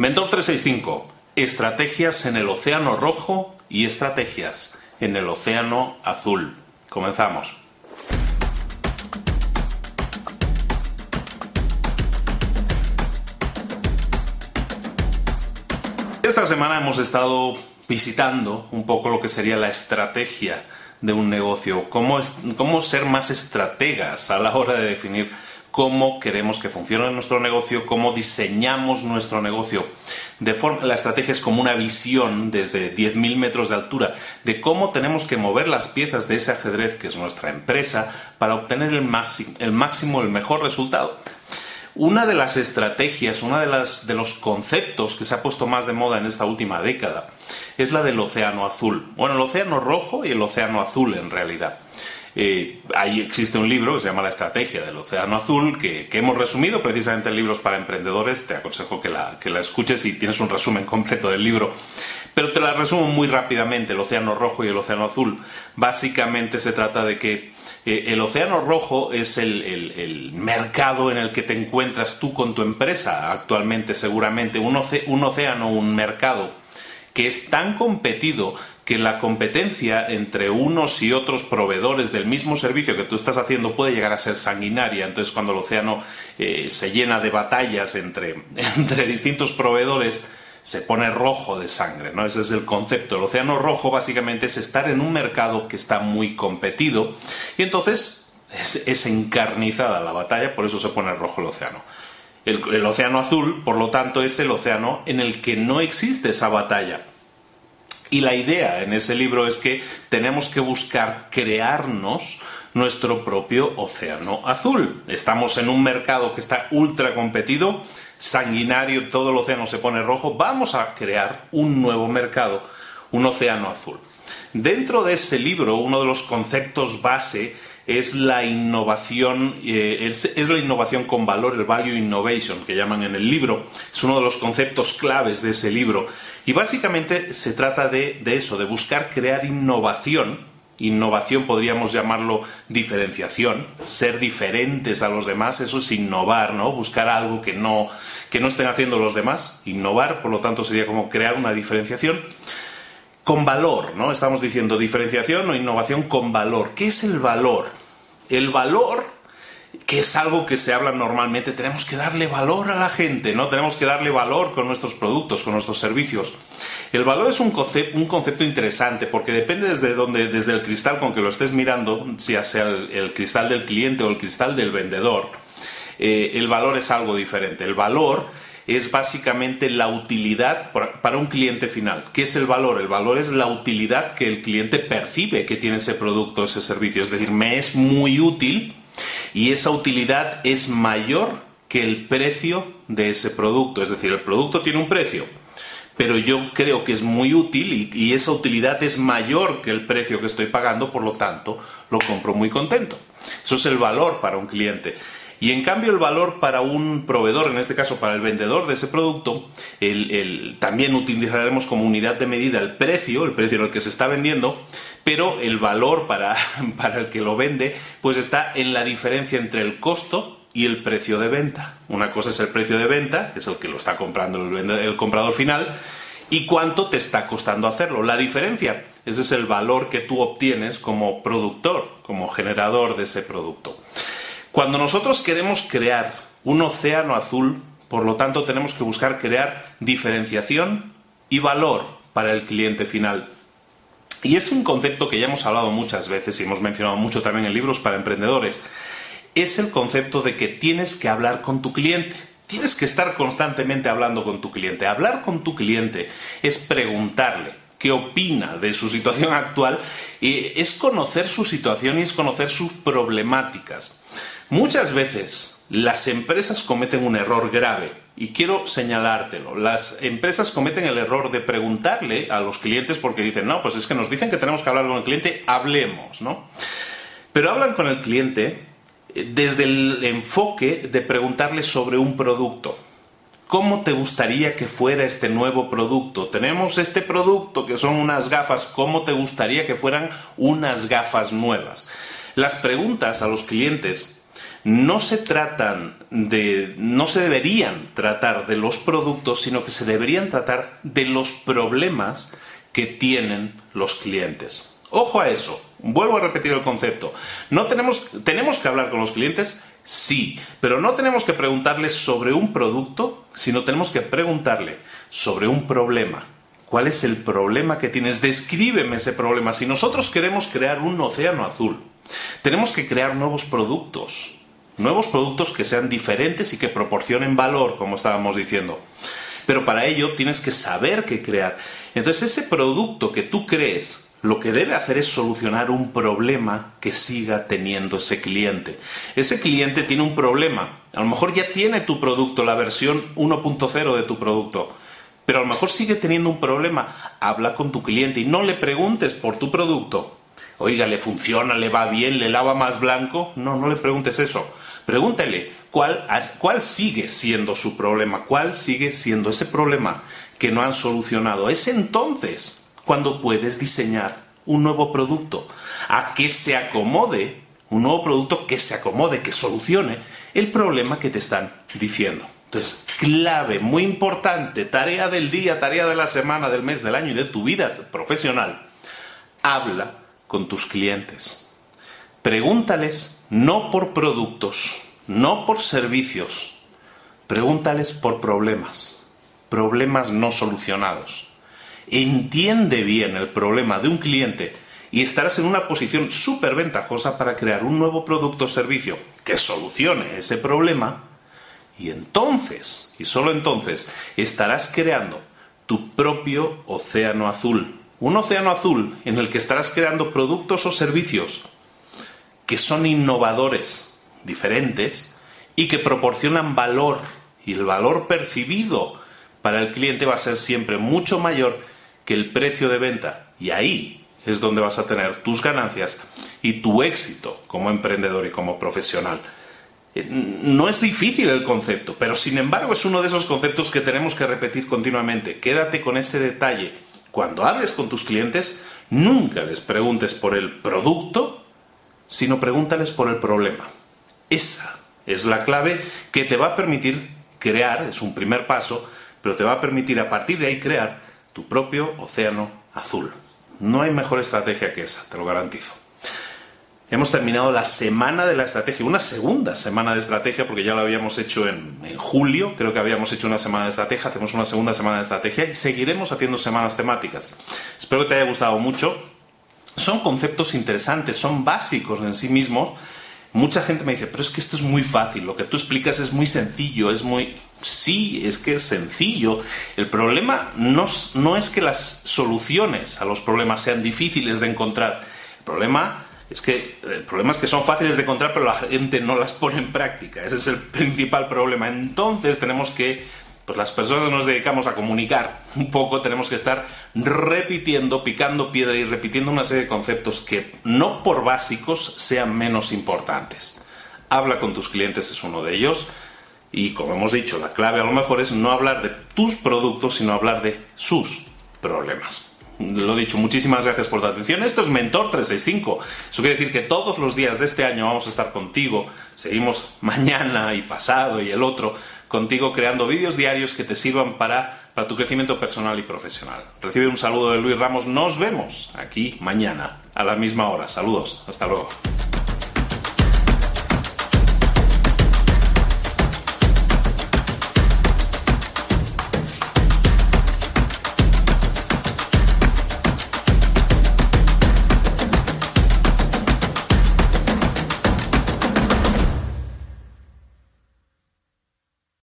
Mentor 365, estrategias en el océano rojo y estrategias en el océano azul. Comenzamos. Esta semana hemos estado visitando un poco lo que sería la estrategia de un negocio, cómo, cómo ser más estrategas a la hora de definir cómo queremos que funcione nuestro negocio, cómo diseñamos nuestro negocio. De forma, la estrategia es como una visión desde 10.000 metros de altura de cómo tenemos que mover las piezas de ese ajedrez que es nuestra empresa para obtener el máximo, el, máximo, el mejor resultado. Una de las estrategias, uno de, de los conceptos que se ha puesto más de moda en esta última década es la del océano azul. Bueno, el océano rojo y el océano azul en realidad. Eh, ahí existe un libro que se llama La Estrategia del Océano Azul, que, hemos resumido precisamente en libros para emprendedores. Te aconsejo que la, que la escuches y tienes un resumen completo del libro. Pero te la resumo muy rápidamente, el Océano Rojo y el Océano Azul. Básicamente se trata de que eh, el Océano Rojo es el, mercado en el que te encuentras tú con tu empresa actualmente, seguramente. Un, un océano, un mercado que es tan competido que la competencia entre unos y otros proveedores del mismo servicio que tú estás haciendo puede llegar a ser sanguinaria. Entonces, cuando el océano eh, se llena de batallas entre, entre distintos proveedores, se pone rojo de sangre, ¿no? Ese es el concepto. El océano rojo básicamente es estar en un mercado que está muy competido y entonces es, encarnizada la batalla, por eso se pone rojo el océano. el océano azul, por lo tanto, es el océano en el que no existe esa batalla y la idea en ese libro es que tenemos que buscar crearnos nuestro propio océano azul. Estamos en un mercado que está ultra competido, sanguinario, todo el océano se pone rojo. Vamos a crear un nuevo mercado, un océano azul. Dentro de ese libro, uno de los conceptos base es la innovación, eh, es, la innovación con valor, el value innovation que llaman en el libro. Es uno de los conceptos claves de ese libro. Y básicamente se trata de, eso, de buscar crear innovación. Innovación podríamos llamarlo diferenciación, ser diferentes a los demás, eso es innovar, ¿no? Buscar algo que no, que no estén haciendo los demás. Innovar, por lo tanto, sería como crear una diferenciación con valor, ¿no? Estamos diciendo diferenciación o innovación con valor. ¿Qué es el valor? El valor que es algo que se habla normalmente, tenemos que darle valor a la gente, ¿no? Tenemos que darle valor con nuestros productos, con nuestros servicios. El valor es un concepto, un concepto interesante porque depende desde donde, desde el cristal con que lo estés mirando, sea sea el, cristal del cliente o el cristal del vendedor, eh, el valor es algo diferente. El valor es básicamente la utilidad para un cliente final. ¿Qué es el valor? El valor es la utilidad que el cliente percibe que tiene ese producto, ese servicio. Es decir, me es muy útil y esa utilidad es mayor que el precio de ese producto. Es decir, el producto tiene un precio, pero yo creo que es muy útil y, esa utilidad es mayor que el precio que estoy pagando, por lo tanto, lo compro muy contento. Eso es el valor para un cliente. Y en cambio el valor para un proveedor, en este caso para el vendedor de ese producto, también utilizaremos como unidad de medida el precio, el precio en el que se está vendiendo, pero el valor para, el que lo vende, pues está en la diferencia entre el costo y el precio de venta. Una cosa es el precio de venta, que es el que lo está comprando el, el comprador final, y cuánto te está costando hacerlo. La diferencia, ese es el valor que tú obtienes como productor, como generador de ese producto. Cuando nosotros queremos crear un océano azul, por lo tanto tenemos que buscar crear diferenciación y valor para el cliente final. Y es un concepto que ya hemos hablado muchas veces y hemos mencionado mucho también en libros para emprendedores. Es el concepto de que tienes que hablar con tu cliente. Tienes que estar constantemente hablando con tu cliente. Hablar con tu cliente es preguntarle qué opina de su situación actual, es conocer su situación y es conocer sus problemáticas. Muchas veces las empresas cometen un error grave y quiero señalártelo. Las empresas cometen el error de preguntarle a los clientes porque dicen, no, pues es que nos dicen que tenemos que hablar con el cliente, hablemos, ¿no? Pero hablan con el cliente eh, desde el enfoque de preguntarle sobre un producto. ¿Cómo te gustaría que fuera este nuevo producto? Tenemos este producto que son unas gafas, ¿cómo te gustaría que fueran unas gafas nuevas? Las preguntas a los clientes no se tratan de, no se deberían tratar de los productos, sino que se deberían tratar de los problemas que tienen los clientes. Ojo a eso. Vuelvo a repetir el concepto. No tenemos, tenemos que hablar con los clientes, sí, pero no tenemos que preguntarles sobre un producto, sino tenemos que preguntarle sobre un problema. ¿Cuál es el problema que tienes? Descríbeme ese problema. Si nosotros queremos crear un océano azul, tenemos que crear nuevos productos, nuevos productos que sean diferentes y que proporcionen valor, como estábamos diciendo. Pero para ello tienes que saber qué crear. Entonces ese producto que tú crees, lo que debe hacer es solucionar un problema que siga teniendo ese cliente. Ese cliente tiene un problema. A lo mejor ya tiene tu producto, la versión 1.0 de tu producto. Pero a lo mejor sigue teniendo un problema. Habla con tu cliente y no le preguntes por tu producto. Oiga, ¿le funciona? ¿Le va bien? ¿Le lava más blanco? No, no le preguntes eso. Pregúntale cuál, cuál sigue siendo su problema, cuál sigue siendo ese problema que no han solucionado. Es entonces cuando puedes diseñar un nuevo producto a que se acomode, un nuevo producto que se acomode, que solucione el problema que te están diciendo. Entonces, clave, muy importante, tarea del día, tarea de la semana, del mes, del año y de tu vida profesional. Habla con tus clientes. Pregúntales no por productos, no por servicios, pregúntales por problemas, problemas no solucionados entiende bien el problema de un cliente y estarás en una posición súper ventajosa para crear un nuevo producto o servicio que solucione ese problema y entonces, y solo entonces, estarás creando tu propio océano azul. Un océano azul en el que estarás creando productos o servicios que son innovadores, diferentes y que proporcionan valor. Y el valor percibido para el cliente va a ser siempre mucho mayor que el precio de venta. Y ahí es donde vas a tener tus ganancias y tu éxito como emprendedor y como profesional. Eh, no es difícil el concepto, pero sin embargo es uno de esos conceptos que tenemos que repetir continuamente. Quédate con ese detalle. Cuando hables con tus clientes, nunca les preguntes por el producto, sino pregúntales por el problema. Esa es la clave que te va a permitir crear, es un primer paso, pero te va a permitir a partir de ahí crear tu propio océano azul. No hay mejor estrategia que esa, te lo garantizo. Hemos terminado la semana de la estrategia, una segunda semana de estrategia, porque ya lo habíamos hecho en, en, julio, creo que habíamos hecho una semana de estrategia, hacemos una segunda semana de estrategia y seguiremos haciendo semanas temáticas. Espero que te haya gustado mucho. Son conceptos interesantes, son básicos en sí mismos. Mucha gente me dice, pero es que esto es muy fácil, lo que tú explicas es muy sencillo, es muy sí, es que es sencillo. El problema no, no, es que las soluciones a los problemas sean difíciles de encontrar. El problema es que el problema es que son fáciles de encontrar, pero la gente no las pone en práctica. Ese es el principal problema. Entonces tenemos que, pues las personas que nos dedicamos a comunicar un poco, tenemos que estar repitiendo, picando piedra y repitiendo una serie de conceptos que no por básicos sean menos importantes. Habla con tus clientes es uno de ellos y como hemos dicho, la clave a lo mejor es no hablar de tus productos, sino hablar de sus problemas. Lo dicho, muchísimas gracias por tu atención. Esto es Mentor 365. Eso quiere decir que todos los días de este año vamos a estar contigo. Seguimos mañana y pasado y el otro contigo creando vídeos diarios que te sirvan para, para tu crecimiento personal y profesional. Recibe un saludo de Luis Ramos. Nos vemos aquí mañana a la misma hora. Saludos. Hasta luego.